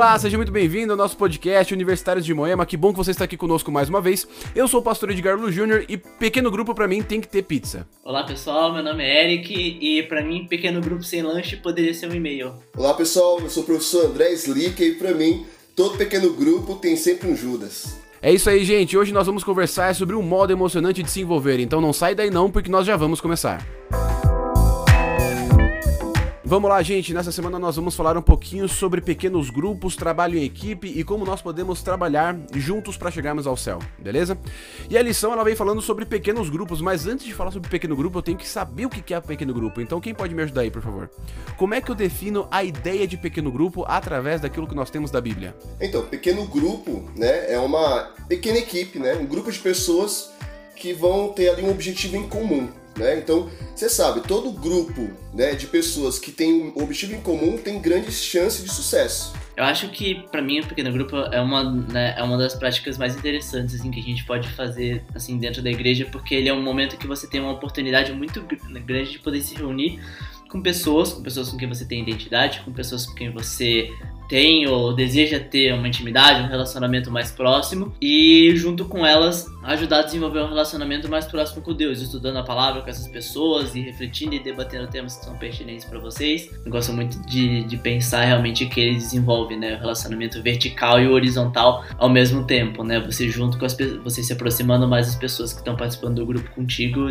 Olá, seja muito bem-vindo ao nosso podcast Universitários de Moema. Que bom que você está aqui conosco mais uma vez. Eu sou o pastor Edgar Lu Júnior e pequeno grupo para mim tem que ter pizza. Olá pessoal, meu nome é Eric e para mim pequeno grupo sem lanche poderia ser um e-mail. Olá pessoal, eu sou o professor André Slick e para mim todo pequeno grupo tem sempre um Judas. É isso aí, gente. Hoje nós vamos conversar sobre um modo emocionante de se envolver. Então não sai daí não, porque nós já vamos começar. Vamos lá, gente. Nessa semana nós vamos falar um pouquinho sobre pequenos grupos, trabalho em equipe e como nós podemos trabalhar juntos para chegarmos ao céu, beleza? E a lição ela vem falando sobre pequenos grupos, mas antes de falar sobre pequeno grupo, eu tenho que saber o que é pequeno grupo. Então, quem pode me ajudar aí, por favor? Como é que eu defino a ideia de pequeno grupo através daquilo que nós temos da Bíblia? Então, pequeno grupo, né, é uma pequena equipe, né, um grupo de pessoas que vão ter ali um objetivo em comum. Né? Então, você sabe, todo grupo né, de pessoas que tem um objetivo em comum tem grandes chances de sucesso. Eu acho que, para mim, o pequeno grupo é uma, né, é uma das práticas mais interessantes assim, que a gente pode fazer assim dentro da igreja, porque ele é um momento que você tem uma oportunidade muito grande de poder se reunir com pessoas, com pessoas com quem você tem identidade, com pessoas com quem você tem ou deseja ter uma intimidade, um relacionamento mais próximo e junto com elas ajudar a desenvolver um relacionamento mais próximo com Deus, estudando a palavra com essas pessoas e refletindo e debatendo temas que são pertinentes para vocês. Eu gosto muito de, de pensar realmente que ele desenvolve, né, o relacionamento vertical e horizontal ao mesmo tempo, né? Você junto com as você se aproximando mais das pessoas que estão participando do grupo contigo,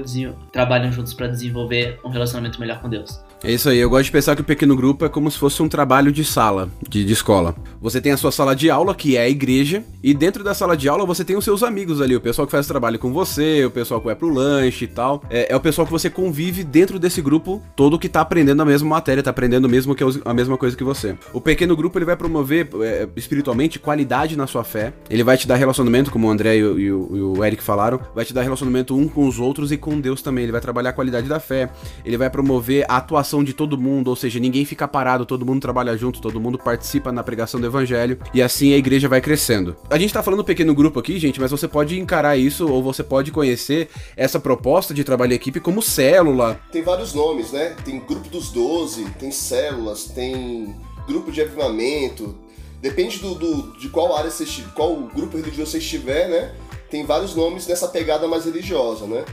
trabalham juntos para desenvolver um relacionamento melhor com Deus. É isso aí, eu gosto de pensar que o pequeno grupo é como se fosse um trabalho de sala, de, de, escola. Você tem a sua sala de aula, que é a igreja, e dentro da sala de aula você tem os seus amigos ali, o pessoal que faz trabalho com você, o pessoal que vai pro lanche e tal. É, é o pessoal que você convive dentro desse grupo todo que tá aprendendo a mesma matéria, tá aprendendo mesmo que a mesma coisa que você. O pequeno grupo ele vai promover é, espiritualmente qualidade na sua fé, ele vai te dar relacionamento, como o André e o, e, o, e o Eric falaram, vai te dar relacionamento um com os outros e com Deus também, ele vai trabalhar a qualidade da fé, ele vai promover a atuação de todo mundo, ou seja, ninguém fica parado, todo mundo trabalha junto, todo mundo participa na pregação do evangelho, e assim a igreja vai crescendo. A gente tá falando pequeno grupo aqui, gente, mas você pode encarar isso, ou você pode conhecer essa proposta de trabalho em equipe como célula. Tem vários nomes, né? Tem grupo dos 12, tem células, tem grupo de avivamento, depende do, do de qual área você qual grupo religioso você estiver, né? Tem vários nomes nessa pegada mais religiosa, né?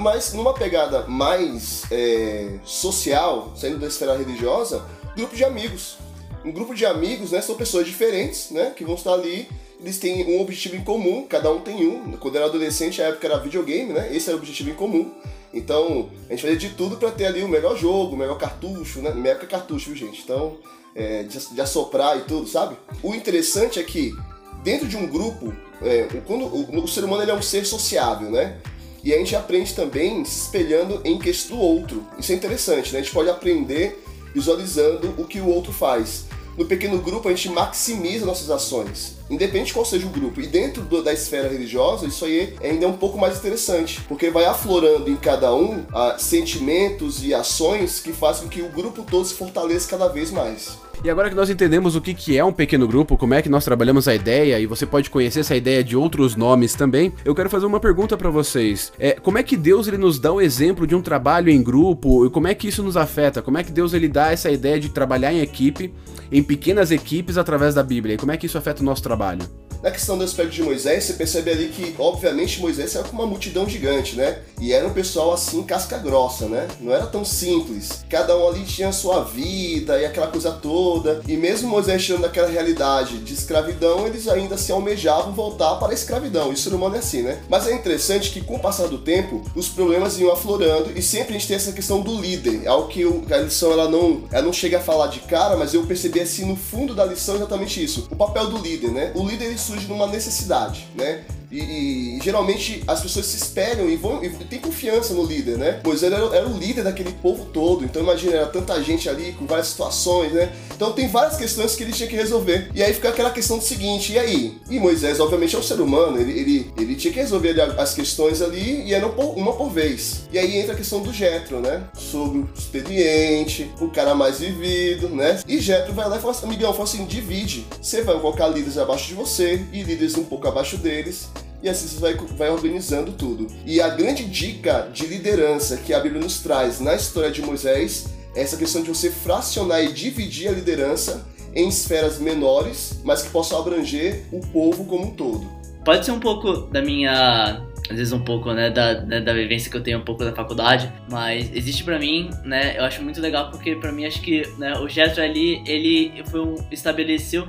Mas numa pegada mais é, social, saindo da esfera religiosa, grupo de amigos. Um grupo de amigos, né, são pessoas diferentes, né, que vão estar ali, eles têm um objetivo em comum, cada um tem um. Quando eu era adolescente, a época era videogame, né, esse era o objetivo em comum. Então, a gente fazia de tudo para ter ali o melhor jogo, o melhor cartucho, né, na época é cartucho, gente? Então, é, de, de assoprar e tudo, sabe? O interessante é que, dentro de um grupo, é, quando o, o, ser humano ele é um ser sociável, né? E a gente aprende também se espelhando em questão do outro. Isso é interessante, né? A gente pode aprender visualizando o que o outro faz. No pequeno grupo, a gente maximiza nossas ações, independente de qual seja o grupo. E dentro do, da esfera religiosa, isso aí ainda é um pouco mais interessante, porque vai aflorando em cada um ah, sentimentos e ações que fazem com que o grupo todo se fortaleça cada vez mais. E agora que nós entendemos o que, que é um pequeno grupo, como é que nós trabalhamos a ideia, e você pode conhecer essa ideia de outros nomes também, eu quero fazer uma pergunta para vocês. É, como é que Deus ele nos dá o exemplo de um trabalho em grupo, e como é que isso nos afeta? Como é que Deus ele dá essa ideia de trabalhar em equipe, em pequenas equipes através da Bíblia? E como é que isso afeta o nosso trabalho? Na questão do aspecto de Moisés, você percebe ali que, obviamente, Moisés era com uma multidão gigante, né? E era um pessoal assim, casca grossa, né? Não era tão simples. Cada um ali tinha a sua vida e aquela coisa toda. E mesmo Moisés tirando daquela realidade de escravidão, eles ainda se almejavam voltar para a escravidão. Isso no humano é assim, né? Mas é interessante que, com o passar do tempo, os problemas iam aflorando e sempre a gente tem essa questão do líder. É algo que a lição ela não, ela não chega a falar de cara, mas eu percebi assim no fundo da lição exatamente isso. O papel do líder, né? O líder surge numa necessidade, né? E, e, geralmente as pessoas se espelham e vão e tem confiança no líder, né? Moisés era, era, o líder daquele povo todo, então imagina, era tanta gente ali com várias situações, né? Então tem várias questões que ele tinha que resolver. E aí fica aquela questão do seguinte, e aí? E Moisés, obviamente, é um ser humano, ele, ele, ele tinha que resolver as questões ali e era uma por vez. E aí entra a questão do Jetro, né? Sobre o expediente, o cara mais vivido, né? E Jetro vai lá e fala assim, amigão, fala assim, divide. Você vai colocar líderes abaixo de você e líderes um pouco abaixo deles e assim você vai, vai organizando tudo. E a grande dica de liderança que a Bíblia nos traz na história de Moisés é essa questão de você fracionar e dividir a liderança em esferas menores, mas que possam abranger o povo como um todo. Pode ser um pouco da minha às vezes um pouco, né, da, né, da vivência que eu tenho um pouco da faculdade, mas existe para mim, né, eu acho muito legal porque para mim acho que, né, o Jetro ali, ele foi um, estabeleceu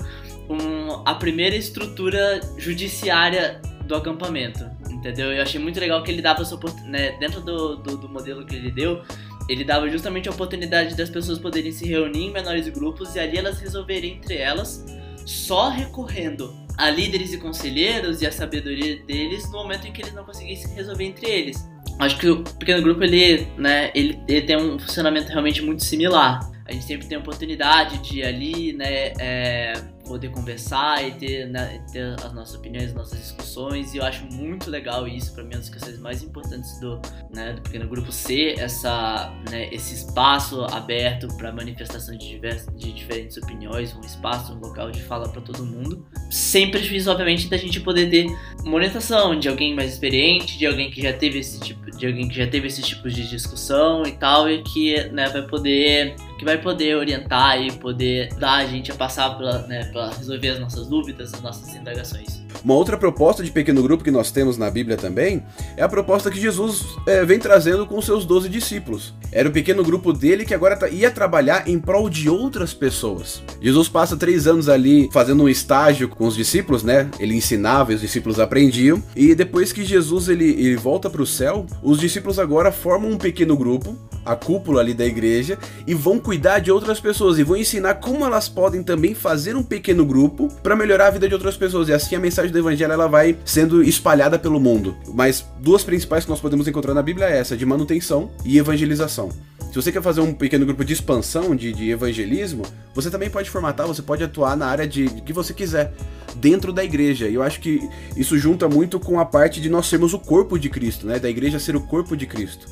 um, a primeira estrutura judiciária do acampamento, entendeu? Eu achei muito legal que ele dava essa né, dentro do, do, do modelo que ele deu, ele dava justamente a oportunidade das pessoas poderem se reunir em menores grupos e ali elas resolverem entre elas, só recorrendo a líderes e conselheiros e a sabedoria deles no momento em que eles não conseguissem resolver entre eles. Acho que o pequeno grupo ele, né, ele, ele tem um funcionamento realmente muito similar. A gente sempre tem a oportunidade de ali, né, é, poder conversar e ter, né, ter as nossas opiniões, as nossas discussões. E eu acho muito legal isso, para mim, uma das questões mais importantes do, né, do pequeno grupo ser essa, né, esse espaço aberto para manifestação de, de diferentes opiniões, um espaço, um local de fala para todo mundo. Sem prejuízo, obviamente, da gente poder ter uma orientação de alguém mais experiente, de alguém que já teve esse tipo, de alguém que já teve esses tipos de discussão e tal, e que né, vai poder que vai poder orientar e poder dar a gente a passar né, pela resolver as nossas dúvidas, as nossas indagações. Uma outra proposta de pequeno grupo que nós temos na Bíblia também é a proposta que Jesus é, vem trazendo com seus doze discípulos. Era o pequeno grupo dele que agora tá, ia trabalhar em prol de outras pessoas. Jesus passa três anos ali fazendo um estágio com os discípulos, né? Ele ensinava e os discípulos aprendiam. E depois que Jesus ele, ele volta para o céu, os discípulos agora formam um pequeno grupo, a cúpula ali da igreja, e vão cuidar de outras pessoas e vão ensinar como elas podem também fazer um pequeno grupo para melhorar a vida de outras pessoas. E assim a mensagem do evangelho ela vai sendo espalhada pelo mundo. Mas duas principais que nós podemos encontrar na Bíblia é essa, de manutenção e evangelização. Se você quer fazer um pequeno grupo de expansão, de, de evangelismo, você também pode formatar, você pode atuar na área de, de que você quiser, dentro da igreja. E eu acho que isso junta muito com a parte de nós sermos o corpo de Cristo, né? Da igreja ser o corpo de Cristo.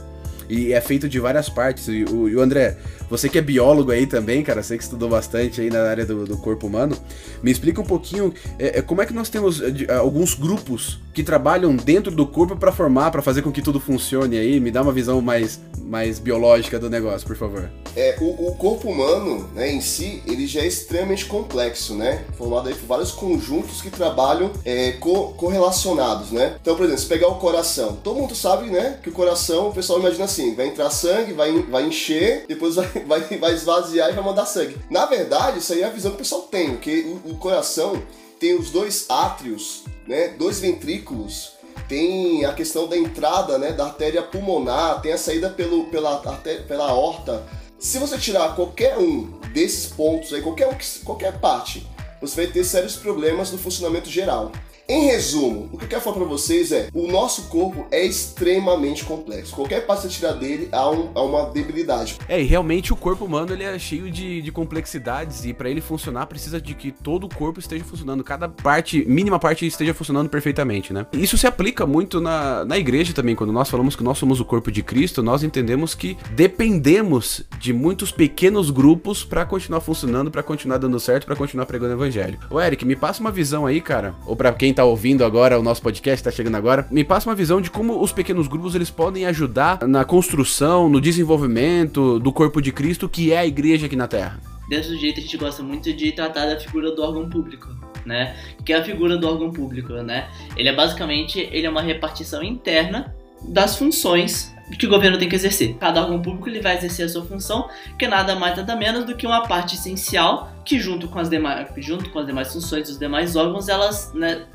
E é feito de várias partes. E o, e o André, você que é biólogo aí também, cara, sei que estudou bastante aí na área do, do corpo humano. Me explica um pouquinho é, é como é que nós temos é, alguns grupos que trabalham dentro do corpo para formar, para fazer com que tudo funcione aí. Me dá uma visão mais, mais biológica do negócio, por favor. É, o, o corpo humano, né, em si, ele já é extremamente complexo, né? Formado aí por vários conjuntos que trabalham é, co correlacionados, né? Então, por exemplo, se pegar o coração, todo mundo sabe, né, que o coração, o pessoal imagina assim, vai entrar sangue, vai, vai encher, depois vai vai, vai esvaziar e vai mandar sangue. Na verdade, isso aí é a visão que o pessoal tem, porque o, o coração tem os dois átrios, né, dois ventrículos, tem a questão da entrada né, da artéria pulmonar, tem a saída pelo, pela, artéria, pela aorta. Se você tirar qualquer um desses pontos aí, qualquer, qualquer parte, você vai ter sérios problemas no funcionamento geral. Em resumo, o que eu quero falar para vocês é: o nosso corpo é extremamente complexo. Qualquer passo que você tirar dele há, um, há, uma debilidade. É, e realmente o corpo humano ele é cheio de, de complexidades e para ele funcionar precisa de que todo o corpo esteja funcionando, cada parte, mínima parte esteja funcionando perfeitamente, né? Isso se aplica muito na, na igreja também. Quando nós falamos que nós somos o corpo de Cristo, nós entendemos que dependemos de muitos pequenos grupos para continuar funcionando, para continuar dando certo, para continuar pregando o evangelho. Ô Eric, me passa uma visão aí, cara, ou para quem tá ouvindo agora o nosso podcast, tá chegando agora, me passa uma visão de como os pequenos grupos eles podem ajudar na construção, no desenvolvimento do corpo de Cristo, que é a igreja aqui na Terra. Desse jeito a gente gosta muito de tratar da figura do órgão público, né? Que é a figura do órgão público, né? Ele é basicamente ele é uma repartição interna das funções que o governo tem que exercer. Cada órgão público ele vai exercer a sua função, que é nada mais nada menos do que uma parte essencial que junto com as demais, junto com as demais funções dos demais órgãos, elas né,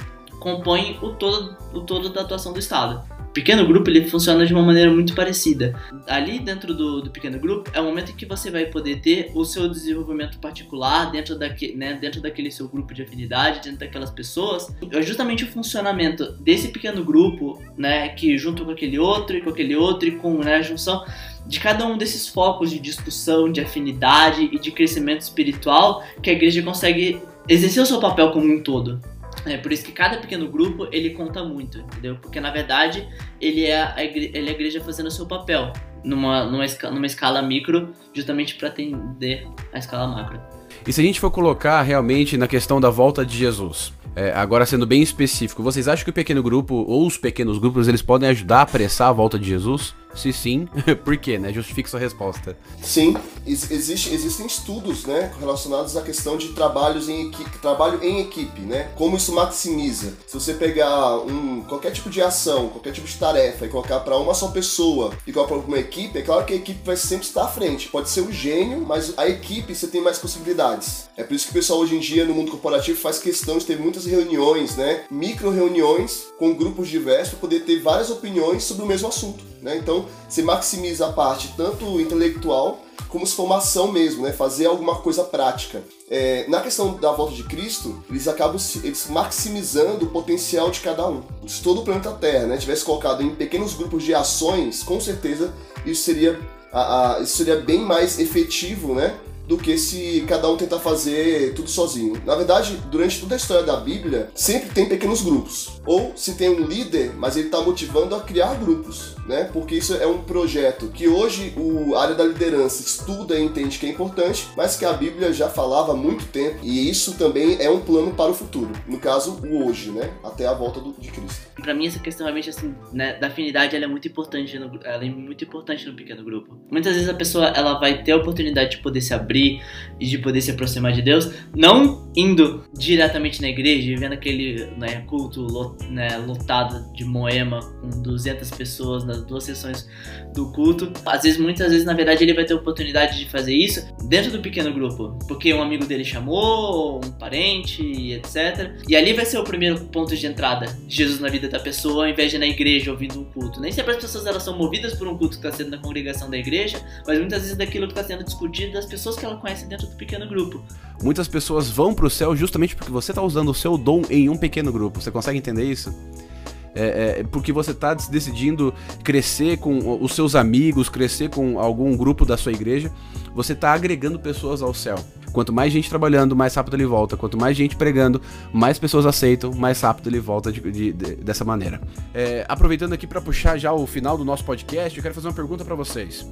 compõem o todo, o todo da atuação do Estado. O pequeno grupo ele funciona de uma maneira muito parecida. Ali dentro do, do pequeno grupo é o momento em que você vai poder ter o seu desenvolvimento particular dentro, daque, né, dentro daquele seu grupo de afinidade, dentro daquelas pessoas. É justamente o funcionamento desse pequeno grupo, né, que junto com aquele outro e com aquele outro e com né, a junção de cada um desses focos de discussão, de afinidade e de crescimento espiritual que a igreja consegue exercer o seu papel como um todo. É por isso que cada pequeno grupo ele conta muito, entendeu? Porque na verdade ele é a igreja, ele é a igreja fazendo o seu papel numa, numa, numa escala micro, justamente para atender a escala macro. E se a gente for colocar realmente na questão da volta de Jesus, é, agora sendo bem específico, vocês acham que o pequeno grupo ou os pequenos grupos eles podem ajudar a apressar a volta de Jesus? Se sim, por quê, né? Justifique sua resposta. Sim, existe, existem estudos, né, relacionados à questão de trabalhos em equipe, trabalho em equipe, né? Como isso maximiza. Se você pegar um, qualquer tipo de ação, qualquer tipo de tarefa e colocar para uma só pessoa e colocar para uma equipe, é claro que a equipe vai sempre estar à frente. Pode ser o gênio, mas a equipe você tem mais possibilidades. É por isso que o pessoal hoje em dia no mundo corporativo faz questão de ter muitas reuniões, né? Micro reuniões com grupos diversos para poder ter várias opiniões sobre o mesmo assunto. Né? Então, se maximiza a parte tanto intelectual como se formação mesmo, né? fazer alguma coisa prática. É, na questão da volta de Cristo, eles acabam eles maximizando o potencial de cada um. Se todo o planeta Terra né, tivesse colocado em pequenos grupos de ações, com certeza isso seria, a, a, isso seria bem mais efetivo né, do que se cada um tentar fazer tudo sozinho. Na verdade, durante toda a história da Bíblia, sempre tem pequenos grupos. Ou se tem um líder, mas ele está motivando a criar grupos, né? Porque isso é um projeto que hoje o área da liderança estuda e entende que é importante, mas que a Bíblia já falava há muito tempo. E isso também é um plano para o futuro. No caso, o hoje, né? Até a volta do, de Cristo. Para mim essa questão realmente assim, né, da afinidade, ela é muito importante no, ela é muito importante no pequeno grupo. Muitas vezes a pessoa ela vai ter a oportunidade de poder se abrir e de poder se aproximar de Deus, não indo diretamente na igreja vendo aquele né, culto lot, né, lotado de Moema com 200 pessoas nas duas sessões do culto. Às vezes, muitas vezes, na verdade, ele vai ter oportunidade de fazer isso dentro do pequeno grupo, porque um amigo dele chamou, um parente, etc. E ali vai ser o primeiro ponto de entrada de Jesus na vida da pessoa, ao invés de na igreja ouvindo um culto. Nem sempre as pessoas elas são movidas por um culto que está sendo na congregação da igreja, mas muitas vezes daquilo que está sendo discutido das pessoas que ela conhece dentro do pequeno grupo. Muitas pessoas vão para o céu justamente porque você está usando o seu dom em um pequeno grupo. Você consegue entender isso? É, é, porque você está decidindo crescer com os seus amigos, crescer com algum grupo da sua igreja, você está agregando pessoas ao céu. Quanto mais gente trabalhando, mais rápido ele volta. Quanto mais gente pregando, mais pessoas aceitam, mais rápido ele volta de, de, de, dessa maneira. É, aproveitando aqui para puxar já o final do nosso podcast, eu quero fazer uma pergunta para vocês.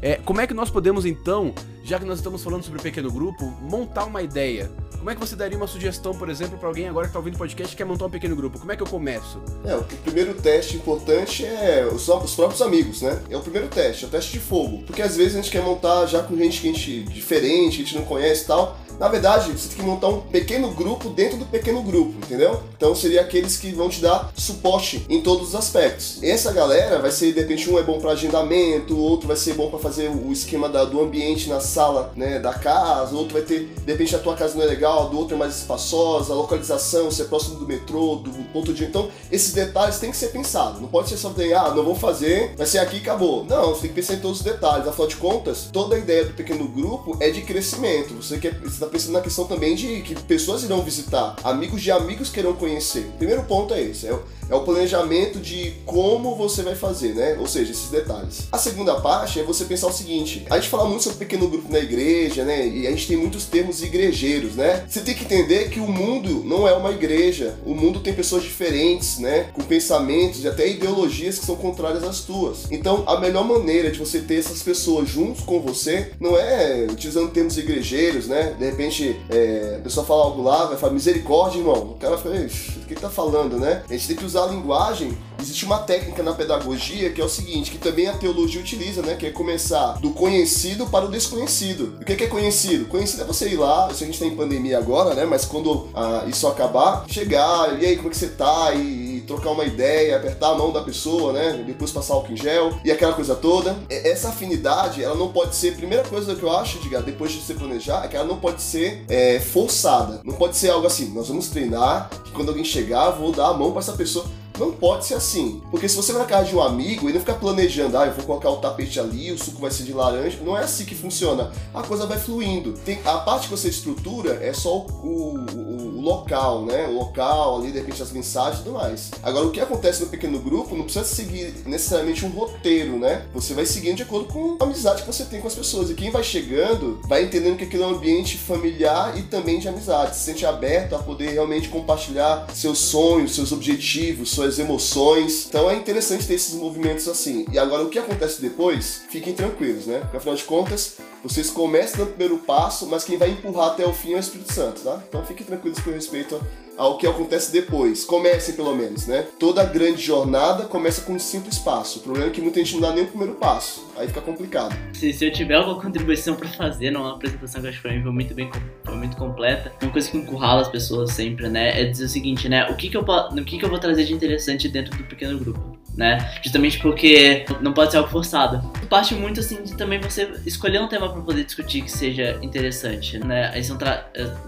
É, como é que nós podemos então, já que nós estamos falando sobre pequeno grupo, montar uma ideia? Como é que você daria uma sugestão, por exemplo, para alguém agora que está ouvindo o podcast e quer montar um pequeno grupo? Como é que eu começo? É, o primeiro teste importante é os, os próprios amigos, né? É o primeiro teste, é o teste de fogo. Porque às vezes a gente quer montar já com gente que a gente diferente, que a gente não conhece e tal. Na verdade, você tem que montar um pequeno grupo dentro do pequeno grupo, entendeu? Então seria aqueles que vão te dar suporte em todos os aspectos. Essa galera vai ser, de repente, um é bom para agendamento, outro vai ser bom para fazer o esquema da, do ambiente na sala né, da casa, outro vai ter, de repente, a tua casa não é legal, do outro é mais espaçosa, a localização, ser próximo do metrô, do ponto de. Então, esses detalhes têm que ser pensados. Não pode ser só ter, ah, não vou fazer, vai ser aqui e acabou. Não, você tem que pensar em todos os detalhes. Afinal de contas, toda a ideia do pequeno grupo é de crescimento. Você quer. Você tá pensando na questão também de que pessoas irão visitar, amigos de amigos que irão conhecer. O primeiro ponto é esse, é, é o planejamento de como você vai fazer, né? Ou seja, esses detalhes. A segunda parte é você pensar o seguinte: a gente fala muito sobre pequeno grupo na igreja, né? E a gente tem muitos termos igrejeiros, né? Você tem que entender que o mundo não é uma igreja. O mundo tem pessoas diferentes, né? Com pensamentos e até ideologias que são contrárias às tuas. Então, a melhor maneira de você ter essas pessoas juntos com você não é utilizando termos igrejeiros, né? De repente, é, a pessoa fala algo lá, vai falar misericórdia, irmão. O cara fica, o que tá falando, né? A gente tem que usar a linguagem. Existe uma técnica na pedagogia que é o seguinte, que também a teologia utiliza, né? Que é começar do conhecido para o desconhecido. O que é, conhecido? Conhecido é você ir lá, se a gente tá em pandemia agora, né? Mas quando ah, isso acabar, chegar, e aí, como é que você tá? E trocar uma ideia, apertar a mão da pessoa, né? Depois passar álcool em gel e aquela coisa toda. Essa afinidade, ela não pode ser. Primeira coisa que eu acho, diga, depois de você planejar, é que ela não pode ser é, forçada. Não pode ser algo assim, nós vamos treinar, que quando alguém chegar, vou dar a mão para essa pessoa. Não pode ser assim. Porque se você vai na casa de um amigo e não fica planejando, ah, eu vou colocar o tapete ali, o suco vai ser de laranja, não é assim que funciona. A coisa vai fluindo. Tem, a parte que você estrutura é só o, o, o local, né? O local ali, de repente as mensagens e tudo mais. Agora, o que acontece no pequeno grupo não precisa seguir necessariamente um roteiro, né? Você vai seguindo de acordo com a amizade que você tem com as pessoas. E quem vai chegando vai entendendo que aquilo é um ambiente familiar e também de amizade. Se sente aberto a poder realmente compartilhar seus sonhos, seus objetivos, suas suas emoções. Então é interessante ter esses movimentos assim. E agora o que acontece depois, fiquem tranquilos, né? Porque afinal de contas, vocês começam no primeiro passo, mas quem vai empurrar até o fim é o Espírito Santo, tá? Então fiquem tranquilos com respeito ao que acontece depois. Comecem pelo menos, né? Toda grande jornada começa com um simples passo. O problema é que muita gente não dá nem o primeiro passo. Aí fica complicado. Se, se eu tiver alguma contribuição para fazer numa apresentação que acho que foi muito bem foi muito completa, uma coisa que encurrala as pessoas sempre, né? É dizer o seguinte, né? O que que eu, o que que eu vou trazer de interessante dentro do pequeno grupo? Né? Justamente porque não pode ser algo forçado. Parte muito assim de também você escolher um tema para poder discutir que seja interessante, né? Esse é um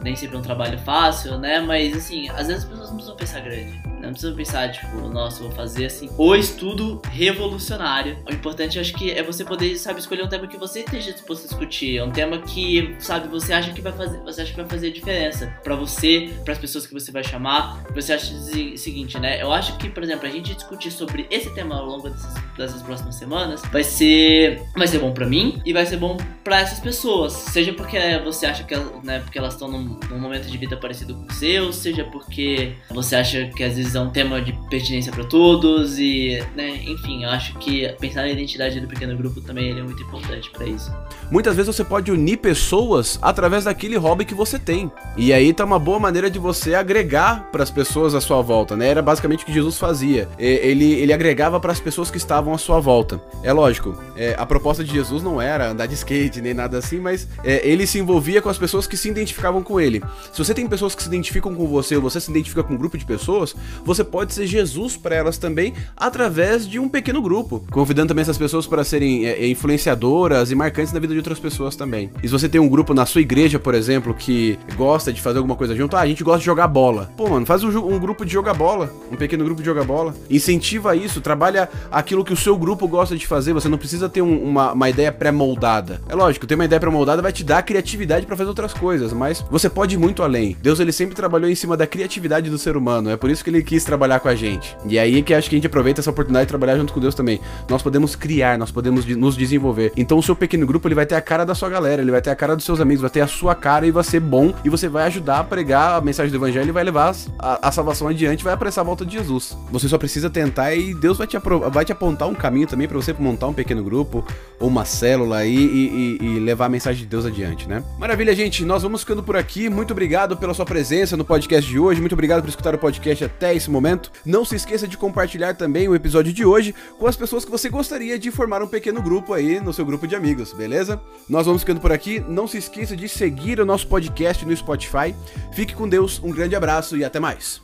nem sempre é um trabalho fácil, né? Mas assim, às vezes as pessoas não precisam pensar grande. Não precisa pensar, tipo, nossa, vou fazer assim. O estudo revolucionário. O importante, acho que, é você poder, sabe, escolher um tema que você esteja disposto a discutir. É um tema que, sabe, você acha que vai fazer, você acha que vai fazer diferença para você, para as pessoas que você vai chamar. Você acha o seguinte, né? Eu acho que, por exemplo, a gente discutir sobre esse tema ao longo dessas, dessas próximas semanas vai ser, vai ser bom para mim e vai ser bom para essas pessoas. Seja porque você acha que, né, porque elas estão num, num momento de vida parecido com o seu, seja porque você acha que às vezes é um tema de pertinência para todos e, né, enfim, eu acho que pensar na identidade do pequeno grupo também é muito importante para isso. Muitas vezes você pode unir pessoas através daquele hobby que você tem. E aí tá uma boa maneira de você agregar para as pessoas à sua volta, né? Era basicamente o que Jesus fazia. Ele, ele agregava para as pessoas que estavam à sua volta. É lógico, é, a proposta de Jesus não era andar de skate nem nada assim, mas é, ele se envolvia com as pessoas que se identificavam com ele. Se você tem pessoas que se identificam com você ou você se identifica com um grupo de pessoas, você pode ser Jesus para elas também através de um pequeno grupo, convidando também essas pessoas para serem é, é, influenciadoras e marcantes na vida de outras pessoas também. E se você tem um grupo na sua igreja, por exemplo, que gosta de fazer alguma coisa junto, ah, a gente gosta de jogar bola. Pô, mano, faz um, um grupo de jogar bola, um pequeno grupo de jogar bola. Incentiva isso, trabalha aquilo que o seu grupo gosta de fazer. Você não precisa ter um, uma, uma ideia pré-moldada. É lógico, ter uma ideia pré-moldada vai te dar criatividade para fazer outras coisas, mas você pode ir muito além. Deus ele sempre trabalhou em cima da criatividade do ser humano. É por isso que ele quis trabalhar com a gente. E aí que acho que a gente aproveita essa oportunidade de trabalhar junto com Deus também. Nós podemos criar, nós podemos nos desenvolver. Então o seu pequeno grupo ele vai ter a cara da sua galera, ele vai ter a cara dos seus amigos, vai ter a sua cara e vai ser bom e você vai ajudar a pregar a mensagem do evangelho e vai levar a, a salvação adiante, vai apressar a volta de Jesus. Você só precisa tentar e Deus vai te, vai te apontar um caminho também para você montar um pequeno grupo ou uma célula aí e, e, e levar a mensagem de Deus adiante, né? Maravilha, gente. Nós vamos ficando por aqui. Muito obrigado pela sua presença no podcast de hoje. Muito obrigado por escutar o podcast até esse momento. Não se esqueça de compartilhar também o episódio de hoje com as pessoas que você gostaria de formar um pequeno grupo aí no seu grupo de amigos, beleza? Nós vamos ficando por aqui. Não se esqueça de seguir o nosso podcast no Spotify. Fique com Deus, um grande abraço e até mais.